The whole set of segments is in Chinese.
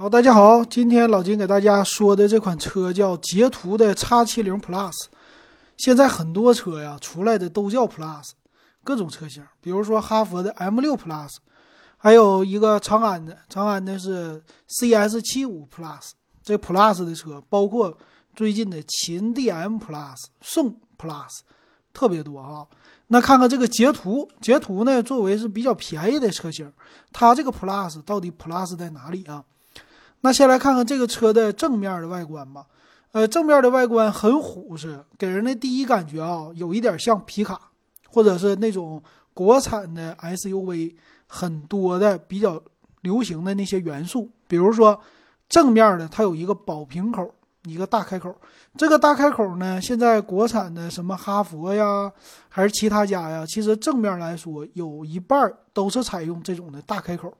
好，大家好，今天老金给大家说的这款车叫捷途的 X70 Plus。现在很多车呀出来的都叫 Plus，各种车型，比如说哈弗的 M6 Plus，还有一个长安的，长安的是 CS75 Plus。这 Plus 的车包括最近的秦 DM Plus、宋 Plus，特别多啊。那看看这个捷途，捷途呢作为是比较便宜的车型，它这个 Plus 到底 Plus 在哪里啊？那先来看看这个车的正面的外观吧。呃，正面的外观很虎实，给人的第一感觉啊，有一点像皮卡，或者是那种国产的 SUV 很多的比较流行的那些元素。比如说正面的，它有一个宝瓶口，一个大开口。这个大开口呢，现在国产的什么哈佛呀，还是其他家呀，其实正面来说有一半都是采用这种的大开口。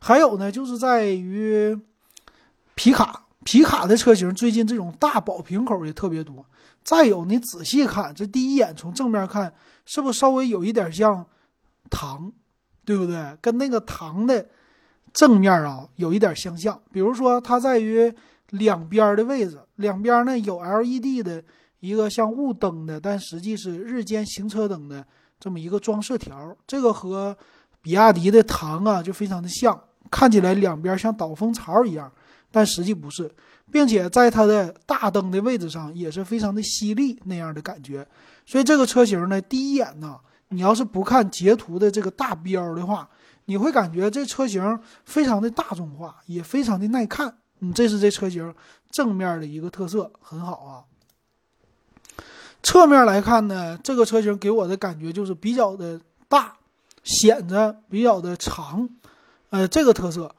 还有呢，就是在于。皮卡皮卡的车型最近这种大宝瓶口也特别多。再有，你仔细看，这第一眼从正面看，是不是稍微有一点像唐，对不对？跟那个唐的正面啊有一点相像。比如说，它在于两边的位置，两边呢有 LED 的一个像雾灯的，但实际是日间行车灯的这么一个装饰条。这个和比亚迪的唐啊就非常的像，看起来两边像导风槽一样。但实际不是，并且在它的大灯的位置上也是非常的犀利那样的感觉，所以这个车型呢，第一眼呢，你要是不看截图的这个大标的话，你会感觉这车型非常的大众化，也非常的耐看。嗯，这是这车型正面的一个特色，很好啊。侧面来看呢，这个车型给我的感觉就是比较的大，显得比较的长，呃，这个特色。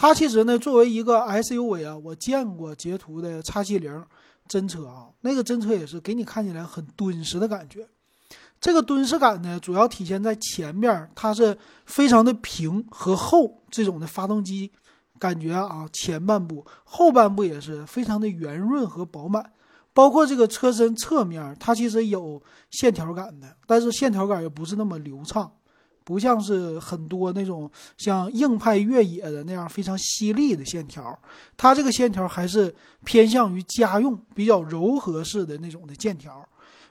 它其实呢，作为一个 SUV 啊，我见过捷途的 X70 真车啊，那个真车也是给你看起来很敦实的感觉。这个敦实感呢，主要体现在前面，它是非常的平和厚这种的发动机感觉啊，前半部、后半部也是非常的圆润和饱满，包括这个车身侧面，它其实有线条感的，但是线条感也不是那么流畅。不像是很多那种像硬派越野的那样非常犀利的线条，它这个线条还是偏向于家用比较柔和式的那种的线条，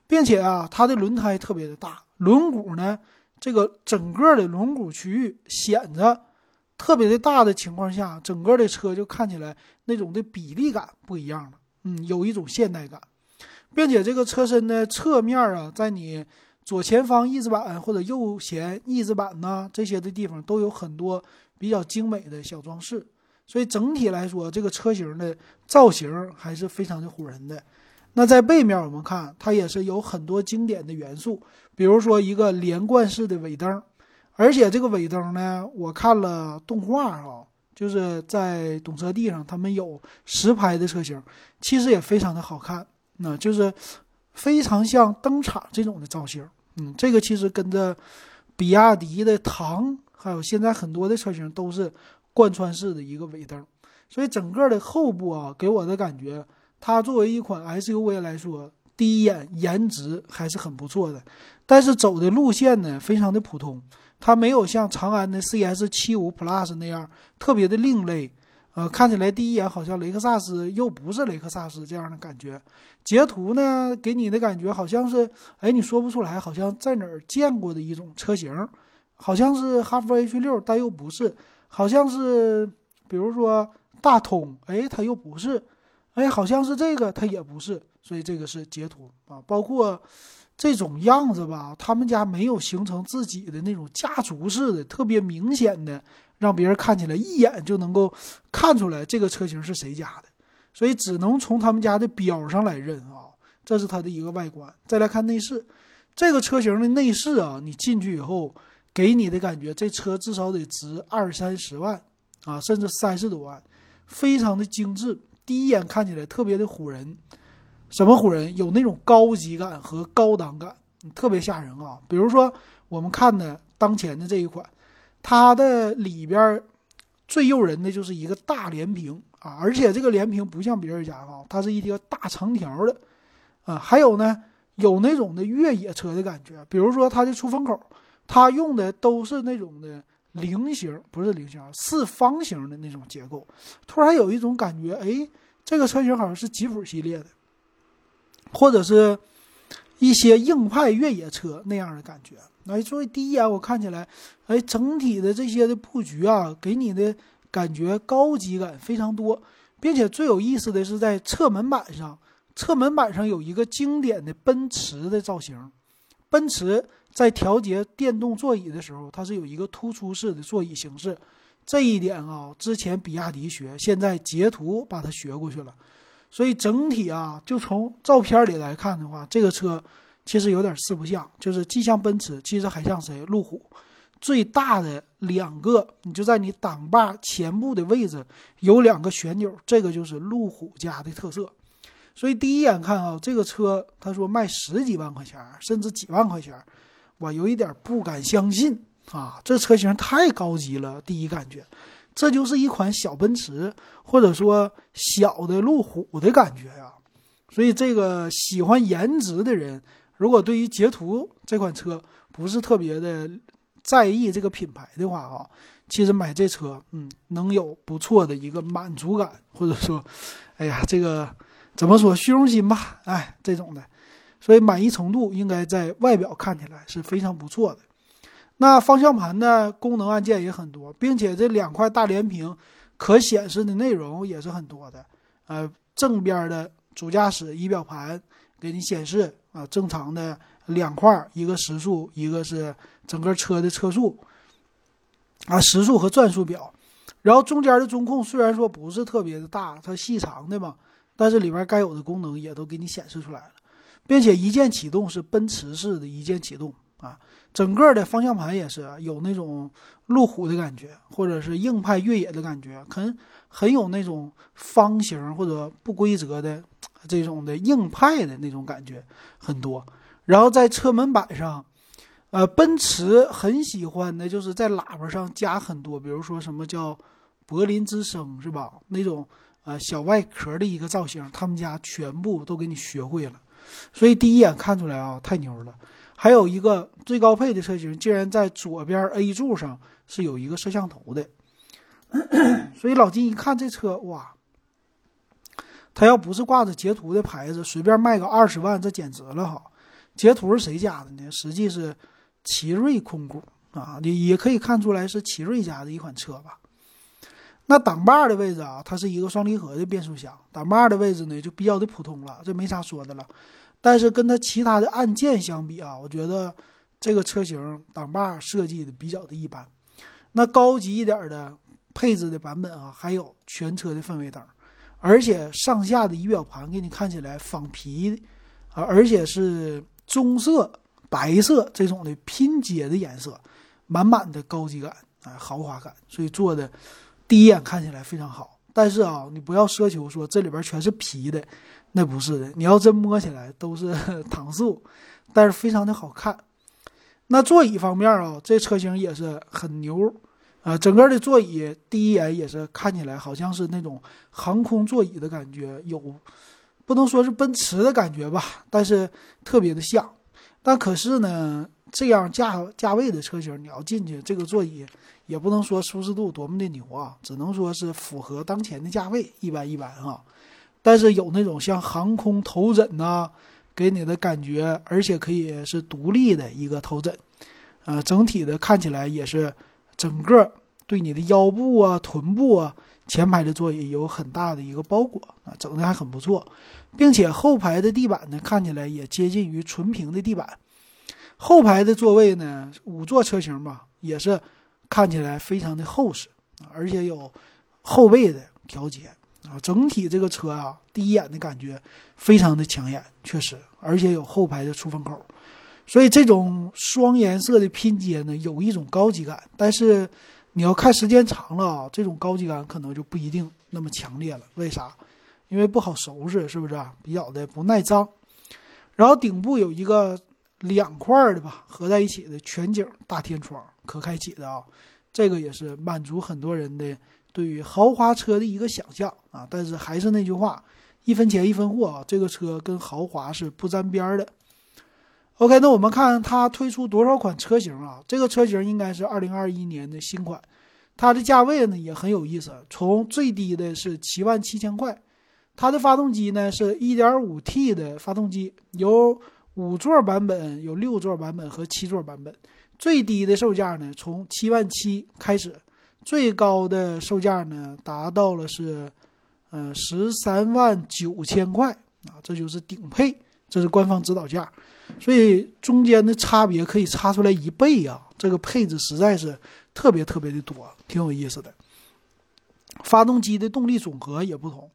并且啊，它的轮胎特别的大，轮毂呢，这个整个的轮毂区域显得特别的大的情况下，整个的车就看起来那种的比例感不一样了，嗯，有一种现代感，并且这个车身的侧面啊，在你。左前方翼子板或者右前翼子板呐，这些的地方都有很多比较精美的小装饰，所以整体来说，这个车型的造型还是非常的唬人的。那在背面我们看，它也是有很多经典的元素，比如说一个连贯式的尾灯，而且这个尾灯呢，我看了动画哈，就是在懂车帝上他们有实拍的车型，其实也非常的好看，那就是非常像灯厂这种的造型。嗯，这个其实跟着比亚迪的唐，还有现在很多的车型都是贯穿式的一个尾灯，所以整个的后部啊，给我的感觉，它作为一款 SUV 来说，第一眼颜值还是很不错的。但是走的路线呢，非常的普通，它没有像长安的 CS75 Plus 那样特别的另类。呃，看起来第一眼好像雷克萨斯又不是雷克萨斯这样的感觉。截图呢，给你的感觉好像是，哎，你说不出来，好像在哪儿见过的一种车型，好像是哈弗 H 六，但又不是，好像是，比如说大通，哎，它又不是，哎，好像是这个，它也不是，所以这个是截图啊。包括这种样子吧，他们家没有形成自己的那种家族式的特别明显的。让别人看起来一眼就能够看出来这个车型是谁家的，所以只能从他们家的标上来认啊。这是它的一个外观。再来看内饰，这个车型的内饰啊，你进去以后给你的感觉，这车至少得值二三十万啊，甚至三十多万，非常的精致。第一眼看起来特别的唬人，什么唬人？有那种高级感和高档感，特别吓人啊。比如说我们看的当前的这一款。它的里边最诱人的就是一个大连屏啊，而且这个连屏不像别人家啊，它是一个大长条的啊。还有呢，有那种的越野车的感觉，比如说它的出风口，它用的都是那种的菱形，不是菱形，四方形的那种结构，突然有一种感觉，哎，这个车型好像是吉普系列的，或者是一些硬派越野车那样的感觉。哎，所以第一眼我看起来，哎，整体的这些的布局啊，给你的感觉高级感非常多，并且最有意思的是在侧门板上，侧门板上有一个经典的奔驰的造型，奔驰在调节电动座椅的时候，它是有一个突出式的座椅形式，这一点啊，之前比亚迪学，现在捷途把它学过去了，所以整体啊，就从照片里来看的话，这个车。其实有点四不像，就是既像奔驰，其实还像谁？路虎。最大的两个，你就在你挡把前部的位置有两个旋钮，这个就是路虎家的特色。所以第一眼看啊，这个车他说卖十几万块钱，甚至几万块钱，我有一点不敢相信啊！这车型太高级了，第一感觉，这就是一款小奔驰，或者说小的路虎的感觉呀。所以这个喜欢颜值的人。如果对于捷途这款车不是特别的在意这个品牌的话啊，其实买这车，嗯，能有不错的一个满足感，或者说，哎呀，这个怎么说虚荣心吧，哎，这种的，所以满意程度应该在外表看起来是非常不错的。那方向盘呢，功能按键也很多，并且这两块大连屏可显示的内容也是很多的。呃，正边的主驾驶仪表盘给你显示。啊，正常的两块，一个时速，一个是整个车的车速，啊，时速和转速表。然后中间的中控虽然说不是特别的大，它细长的嘛，但是里边该有的功能也都给你显示出来了，并且一键启动是奔驰式的一键启动啊，整个的方向盘也是有那种路虎的感觉，或者是硬派越野的感觉，很很有那种方形或者不规则的。这种的硬派的那种感觉很多，然后在车门板上，呃，奔驰很喜欢的就是在喇叭上加很多，比如说什么叫柏林之声是吧？那种呃小外壳的一个造型，他们家全部都给你学会了，所以第一眼看出来啊，太牛了。还有一个最高配的车型，竟然在左边 A 柱上是有一个摄像头的，所以老金一看这车，哇！他要不是挂着捷途的牌子，随便卖个二十万，这简直了哈！捷途是谁家的呢？实际是奇瑞控股啊，也也可以看出来是奇瑞家的一款车吧。那挡把的位置啊，它是一个双离合的变速箱，挡把的位置呢就比较的普通了，这没啥说的了。但是跟它其他的按键相比啊，我觉得这个车型挡把设计的比较的一般。那高级一点的配置的版本啊，还有全车的氛围灯。而且上下的仪表盘给你看起来仿皮，啊，而且是棕色、白色这种的拼接的颜色，满满的高级感啊，豪华感，所以做的第一眼看起来非常好。但是啊，你不要奢求说这里边全是皮的，那不是的。你要真摸起来都是 搪塑，但是非常的好看。那座椅方面啊，这车型也是很牛。啊，整个的座椅第一眼也是看起来好像是那种航空座椅的感觉，有不能说是奔驰的感觉吧，但是特别的像。但可是呢，这样价价位的车型，你要进去，这个座椅也不能说舒适度多么的牛啊，只能说是符合当前的价位，一般一般哈。但是有那种像航空头枕呐，给你的感觉，而且可以是独立的一个头枕，呃，整体的看起来也是。整个对你的腰部啊、臀部啊、前排的座椅有很大的一个包裹啊，整的还很不错，并且后排的地板呢看起来也接近于纯平的地板。后排的座位呢，五座车型吧，也是看起来非常的厚实，而且有后背的调节啊。整体这个车啊，第一眼的感觉非常的抢眼，确实，而且有后排的出风口。所以这种双颜色的拼接呢，有一种高级感，但是你要看时间长了啊，这种高级感可能就不一定那么强烈了。为啥？因为不好收拾，是不是啊？比较的不耐脏。然后顶部有一个两块的吧，合在一起的全景大天窗，可开启的啊，这个也是满足很多人的对于豪华车的一个想象啊。但是还是那句话，一分钱一分货啊，这个车跟豪华是不沾边的。OK，那我们看它推出多少款车型啊？这个车型应该是二零二一年的新款，它的价位呢也很有意思，从最低的是七万七千块，它的发动机呢是一点五 T 的发动机，有五座版本、有六座版本和七座版本，最低的售价呢从七万七开始，最高的售价呢达到了是，呃十三万九千块啊，这就是顶配，这是官方指导价。所以中间的差别可以差出来一倍呀！这个配置实在是特别特别的多，挺有意思的。发动机的动力总和也不同，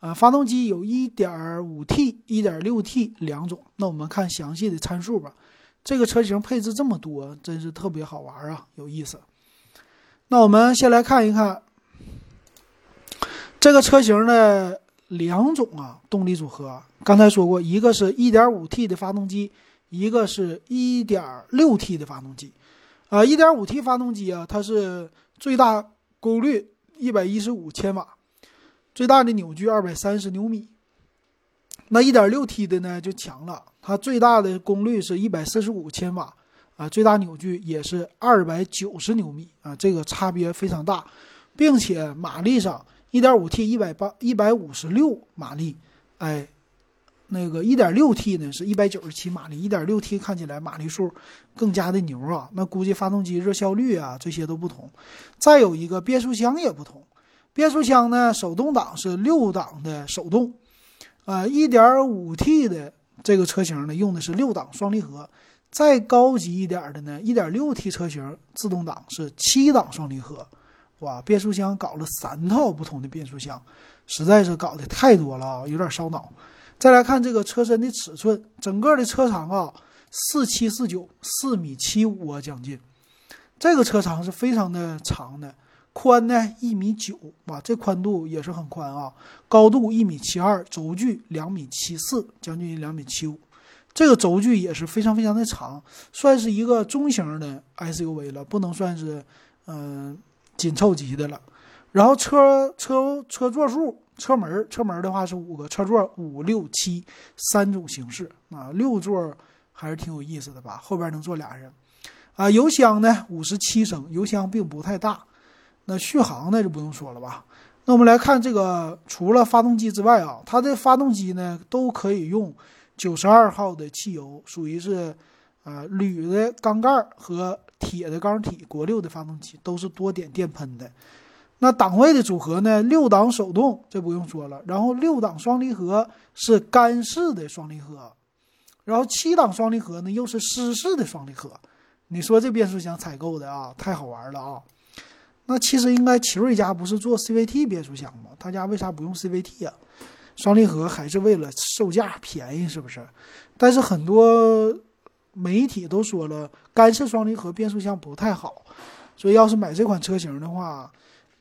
啊，发动机有 1.5T、1.6T 两种。那我们看详细的参数吧。这个车型配置这么多，真是特别好玩啊，有意思。那我们先来看一看这个车型的。两种啊，动力组合，刚才说过，一个是 1.5T 的发动机，一个是 1.6T 的发动机。啊，1.5T 发动机啊，它是最大功率115千瓦，最大的扭矩230牛米。那 1.6T 的呢就强了，它最大的功率是145千瓦，啊，最大扭矩也是290牛米啊，这个差别非常大，并且马力上。一点五 T 一百八一百五十六马力，哎，那个一点六 T 呢是一百九十七马力，一点六 T 看起来马力数更加的牛啊，那估计发动机热效率啊这些都不同。再有一个变速箱也不同，变速箱呢手动挡是六档的手动，呃，一点五 T 的这个车型呢用的是六档双离合，再高级一点的呢一点六 T 车型自动挡是七档双离合。哇，变速箱搞了三套不同的变速箱，实在是搞得太多了啊，有点烧脑。再来看这个车身的尺寸，整个的车长啊，四七四九，四米七五啊，将近。这个车长是非常的长的，宽呢一米九，哇，这宽度也是很宽啊。高度一米七二，轴距两米七四，将近两米七五。这个轴距也是非常非常的长，算是一个中型的 SUV 了，不能算是嗯。紧凑级的了，然后车车车座数，车门车门的话是五个，车座五六七三种形式啊，六座还是挺有意思的吧，后边能坐俩人，啊，油箱呢五十七升，油箱并不太大，那续航那就不用说了吧。那我们来看这个，除了发动机之外啊，它的发动机呢都可以用九十二号的汽油，属于是啊铝的缸盖和。铁的缸体，国六的发动机都是多点电喷的。那档位的组合呢？六档手动，这不用说了。然后六档双离合是干式的双离合，然后七档双离合呢又是湿式的双离合。你说这变速箱采购的啊，太好玩了啊！那其实应该奇瑞家不是做 CVT 变速箱吗？他家为啥不用 CVT 啊？双离合还是为了售价便宜，是不是？但是很多。媒体都说了，干式双离合变速箱不太好，所以要是买这款车型的话，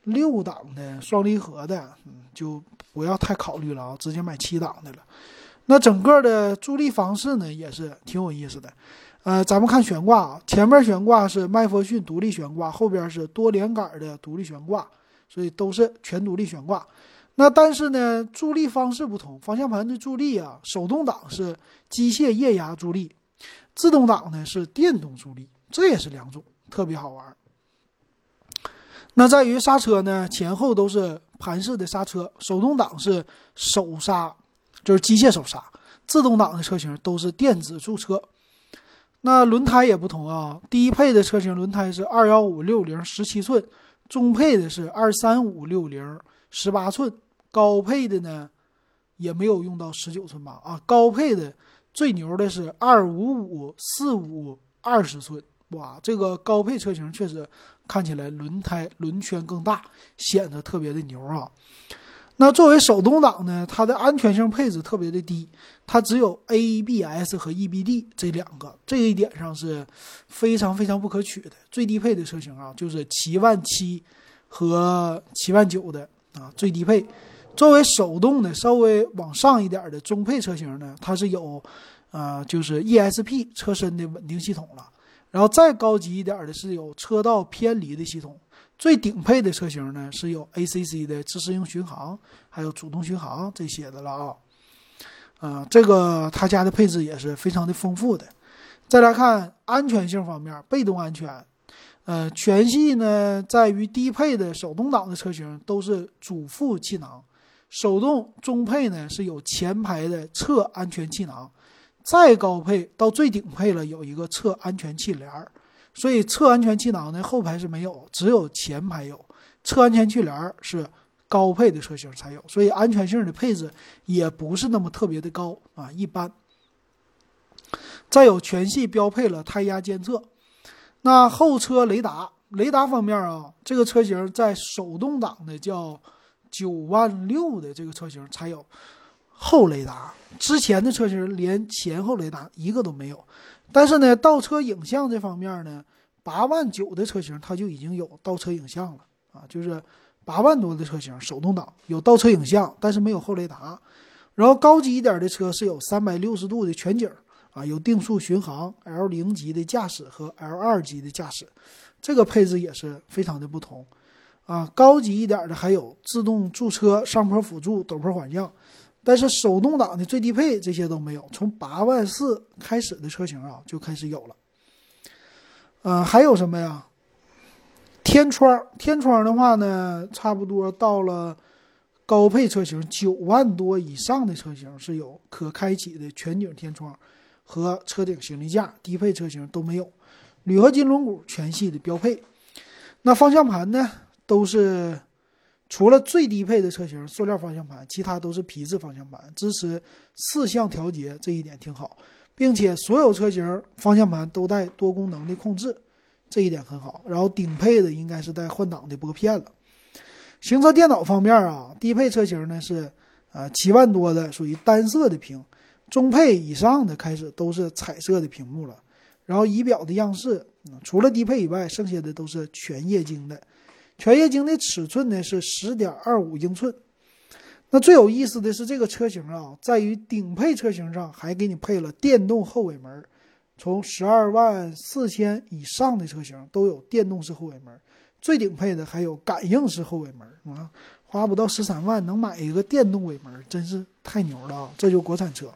六档的双离合的，就不要太考虑了啊，直接买七档的了。那整个的助力方式呢，也是挺有意思的。呃，咱们看悬挂啊，前面悬挂是麦弗逊独立悬挂，后边是多连杆的独立悬挂，所以都是全独立悬挂。那但是呢，助力方式不同，方向盘的助力啊，手动挡是机械液压助力。自动挡呢是电动助力，这也是两种，特别好玩。那在于刹车呢，前后都是盘式的刹车，手动挡是手刹，就是机械手刹；自动挡的车型都是电子驻车。那轮胎也不同啊，低配的车型轮胎是二幺五六零十七寸，中配的是二三五六零十八寸，高配的呢也没有用到十九寸吧？啊，高配的。最牛的是二五五四五二十寸，哇，这个高配车型确实看起来轮胎轮圈更大，显得特别的牛啊。那作为手动挡呢，它的安全性配置特别的低，它只有 ABS 和 EBD 这两个，这一点上是非常非常不可取的。最低配的车型啊，就是七万七和七万九的啊，最低配。作为手动的，稍微往上一点的中配车型呢，它是有，呃，就是 ESP 车身的稳定系统了。然后再高级一点的是有车道偏离的系统。最顶配的车型呢是有 ACC 的自适应巡航，还有主动巡航这些的了啊。呃，这个他家的配置也是非常的丰富的。再来看安全性方面，被动安全，呃，全系呢在于低配的手动挡的车型都是主副气囊，手动中配呢是有前排的侧安全气囊，再高配到最顶配了有一个侧安全气帘儿，所以侧安全气囊呢后排是没有，只有前排有，侧安全气帘儿是高配的车型才有，所以安全性的配置也不是那么特别的高啊，一般。再有全系标配了胎压监测，那后车雷达，雷达方面啊，这个车型在手动挡的叫九万六的这个车型才有后雷达，之前的车型连前后雷达一个都没有。但是呢，倒车影像这方面呢，八万九的车型它就已经有倒车影像了啊，就是八万多的车型手动挡有倒车影像，但是没有后雷达。然后高级一点的车是有三百六十度的全景。啊，有定速巡航、L 零级的驾驶和 L 二级的驾驶，这个配置也是非常的不同。啊，高级一点的还有自动驻车、上坡辅助、陡坡缓降，但是手动挡的最低配这些都没有。从八万四开始的车型啊就开始有了。嗯，还有什么呀？天窗，天窗的话呢，差不多到了高配车型九万多以上的车型是有可开启的全景天窗。和车顶行李架，低配车型都没有，铝合金轮毂全系的标配。那方向盘呢，都是除了最低配的车型塑料方向盘，其他都是皮质方向盘，支持四向调节，这一点挺好，并且所有车型方向盘都带多功能的控制，这一点很好。然后顶配的应该是带换挡的拨片了。行车电脑方面啊，低配车型呢是呃七万多的，属于单色的屏。中配以上的开始都是彩色的屏幕了，然后仪表的样式，除了低配以外，剩下的都是全液晶的。全液晶的尺寸呢是十点二五英寸。那最有意思的是这个车型啊，在于顶配车型上还给你配了电动后尾门，从十二万四千以上的车型都有电动式后尾门，最顶配的还有感应式后尾门啊，花不到十三万能买一个电动尾门，真是太牛了啊！这就国产车。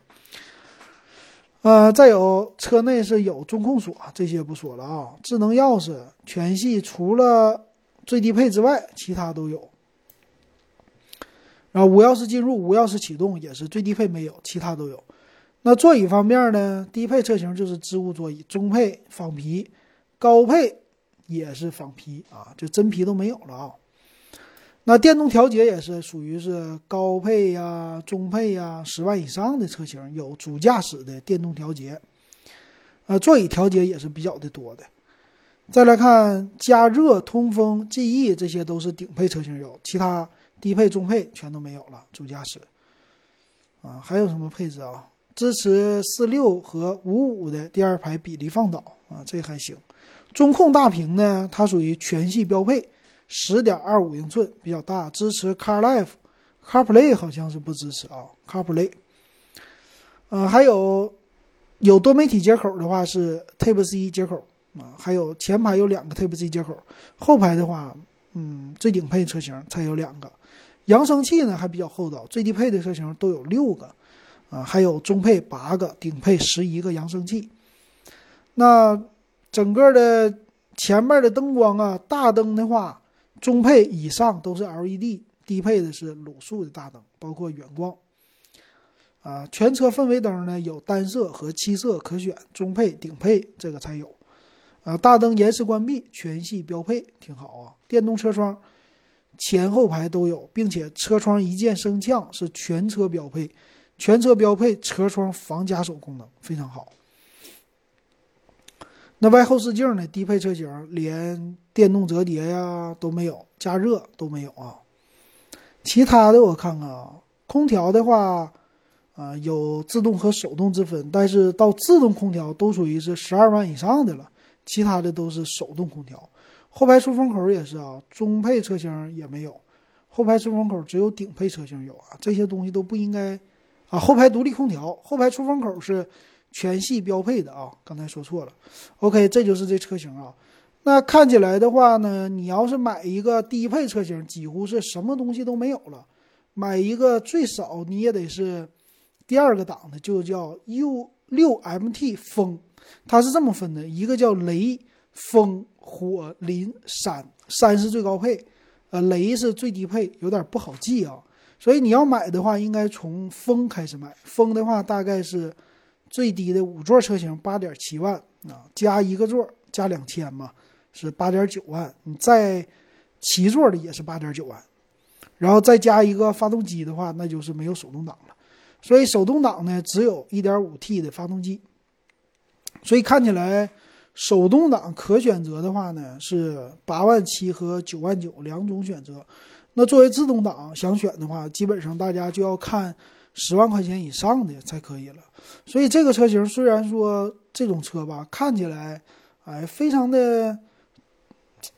呃，再有车内是有中控锁，这些不说了啊。智能钥匙全系除了最低配之外，其他都有。然后无钥匙进入、无钥匙启动也是最低配没有，其他都有。那座椅方面呢？低配车型就是织物座椅，中配仿皮，高配也是仿皮啊，就真皮都没有了啊。那电动调节也是属于是高配呀、中配呀，十万以上的车型有主驾驶的电动调节，呃，座椅调节也是比较的多的。再来看加热、通风、记忆，这些都是顶配车型有，其他低配、中配全都没有了。主驾驶啊，还有什么配置啊？支持四六和五五的第二排比例放倒啊，这还行。中控大屏呢，它属于全系标配。十点二五英寸比较大，支持 CarLife，CarPlay 好像是不支持啊，CarPlay。嗯，还有有多媒体接口的话是 Type C 接口啊，还有前排有两个 Type C 接口，后排的话，嗯，最顶配车型才有两个。扬声器呢还比较厚道，最低配的车型都有六个啊，还有中配八个，顶配十一个扬声器。那整个的前面的灯光啊，大灯的话。中配以上都是 LED，低配的是卤素的大灯，包括远光。啊，全车氛围灯呢有单色和七色可选，中配、顶配这个才有。啊，大灯延时关闭，全系标配，挺好啊。电动车窗，前后排都有，并且车窗一键升降是全车标配，全车标配车窗防夹手功能，非常好。那外后视镜呢？低配车型连电动折叠呀都没有，加热都没有啊。其他的我看看啊，空调的话，啊有自动和手动之分，但是到自动空调都属于是十二万以上的了，其他的都是手动空调。后排出风口也是啊，中配车型也没有，后排出风口只有顶配车型有啊。这些东西都不应该啊。后排独立空调，后排出风口是。全系标配的啊，刚才说错了。OK，这就是这车型啊。那看起来的话呢，你要是买一个低配车型，几乎是什么东西都没有了。买一个最少你也得是第二个档的，就叫 U 六 MT 风。它是这么分的：一个叫雷、风、火、林、山，山是最高配，呃，雷是最低配，有点不好记啊。所以你要买的话，应该从风开始买。风的话，大概是最低的五座车型八点七万啊，加一个座加两千嘛，是八点九万。你再七座的也是八点九万，然后再加一个发动机的话，那就是没有手动挡了。所以手动挡呢，只有一点五 T 的发动机。所以看起来手动挡可选择的话呢，是八万七和九万九两种选择。那作为自动挡想选的话，基本上大家就要看十万块钱以上的才可以了。所以这个车型虽然说这种车吧，看起来哎非常的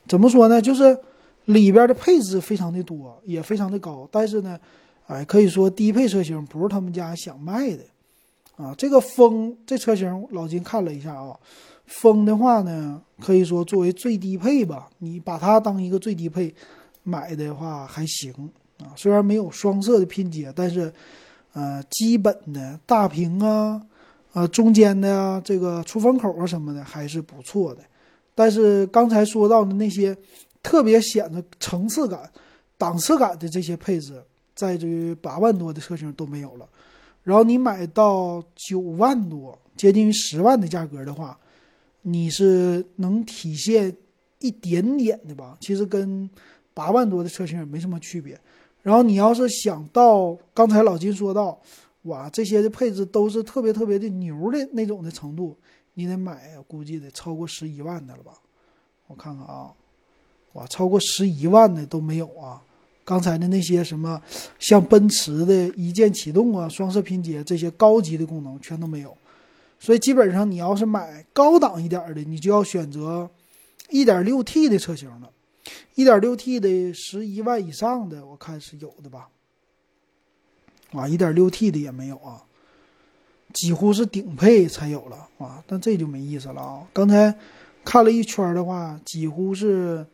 怎么说呢，就是里边的配置非常的多，也非常的高，但是呢，哎可以说低配车型不是他们家想卖的啊。这个风这车型老金看了一下啊，风的话呢，可以说作为最低配吧，你把它当一个最低配。买的话还行啊，虽然没有双色的拼接，但是，呃，基本的大屏啊，呃，中间的这个出风口啊什么的还是不错的。但是刚才说到的那些特别显得层次感、档次感的这些配置，在这八万多的车型都没有了。然后你买到九万多，接近于十万的价格的话，你是能体现一点点的吧？其实跟。八万多的车型也没什么区别，然后你要是想到刚才老金说到，哇，这些的配置都是特别特别的牛的那种的程度，你得买，估计得超过十一万的了吧？我看看啊，哇，超过十一万的都没有啊！刚才的那些什么像奔驰的一键启动啊、双色拼接这些高级的功能全都没有，所以基本上你要是买高档一点的，你就要选择一点六 T 的车型了。一点六 T 的十一万以上的，我看是有的吧？啊，一点六 T 的也没有啊，几乎是顶配才有了啊，但这就没意思了啊！刚才看了一圈的话，几乎是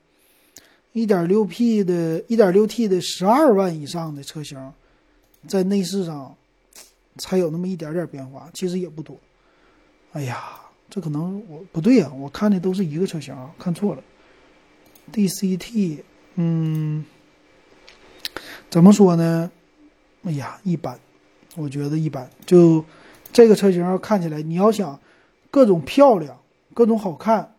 一点六 P 的、一点六 T 的十二万以上的车型，在内饰上才有那么一点点变化，其实也不多。哎呀，这可能我不对呀，我看的都是一个车型，看错了。DCT，嗯，怎么说呢？哎呀，一般，我觉得一般。就这个车型看起来，你要想各种漂亮、各种好看，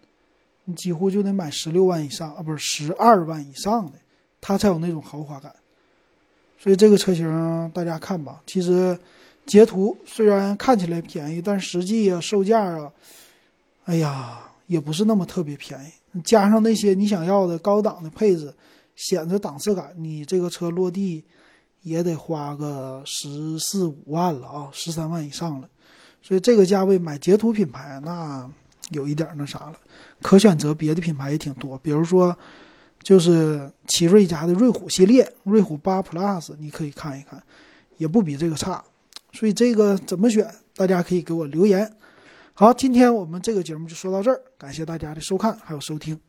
你几乎就得买十六万以上啊，不是十二万以上的，它才有那种豪华感。所以这个车型大家看吧。其实截图虽然看起来便宜，但实际啊，售价啊，哎呀，也不是那么特别便宜。加上那些你想要的高档的配置，显得档次感，你这个车落地也得花个十四五万了啊，十三万以上了。所以这个价位买捷途品牌，那有一点那啥了。可选择别的品牌也挺多，比如说就是奇瑞家的瑞虎系列，瑞虎八 Plus，你可以看一看，也不比这个差。所以这个怎么选，大家可以给我留言。好，今天我们这个节目就说到这儿，感谢大家的收看还有收听。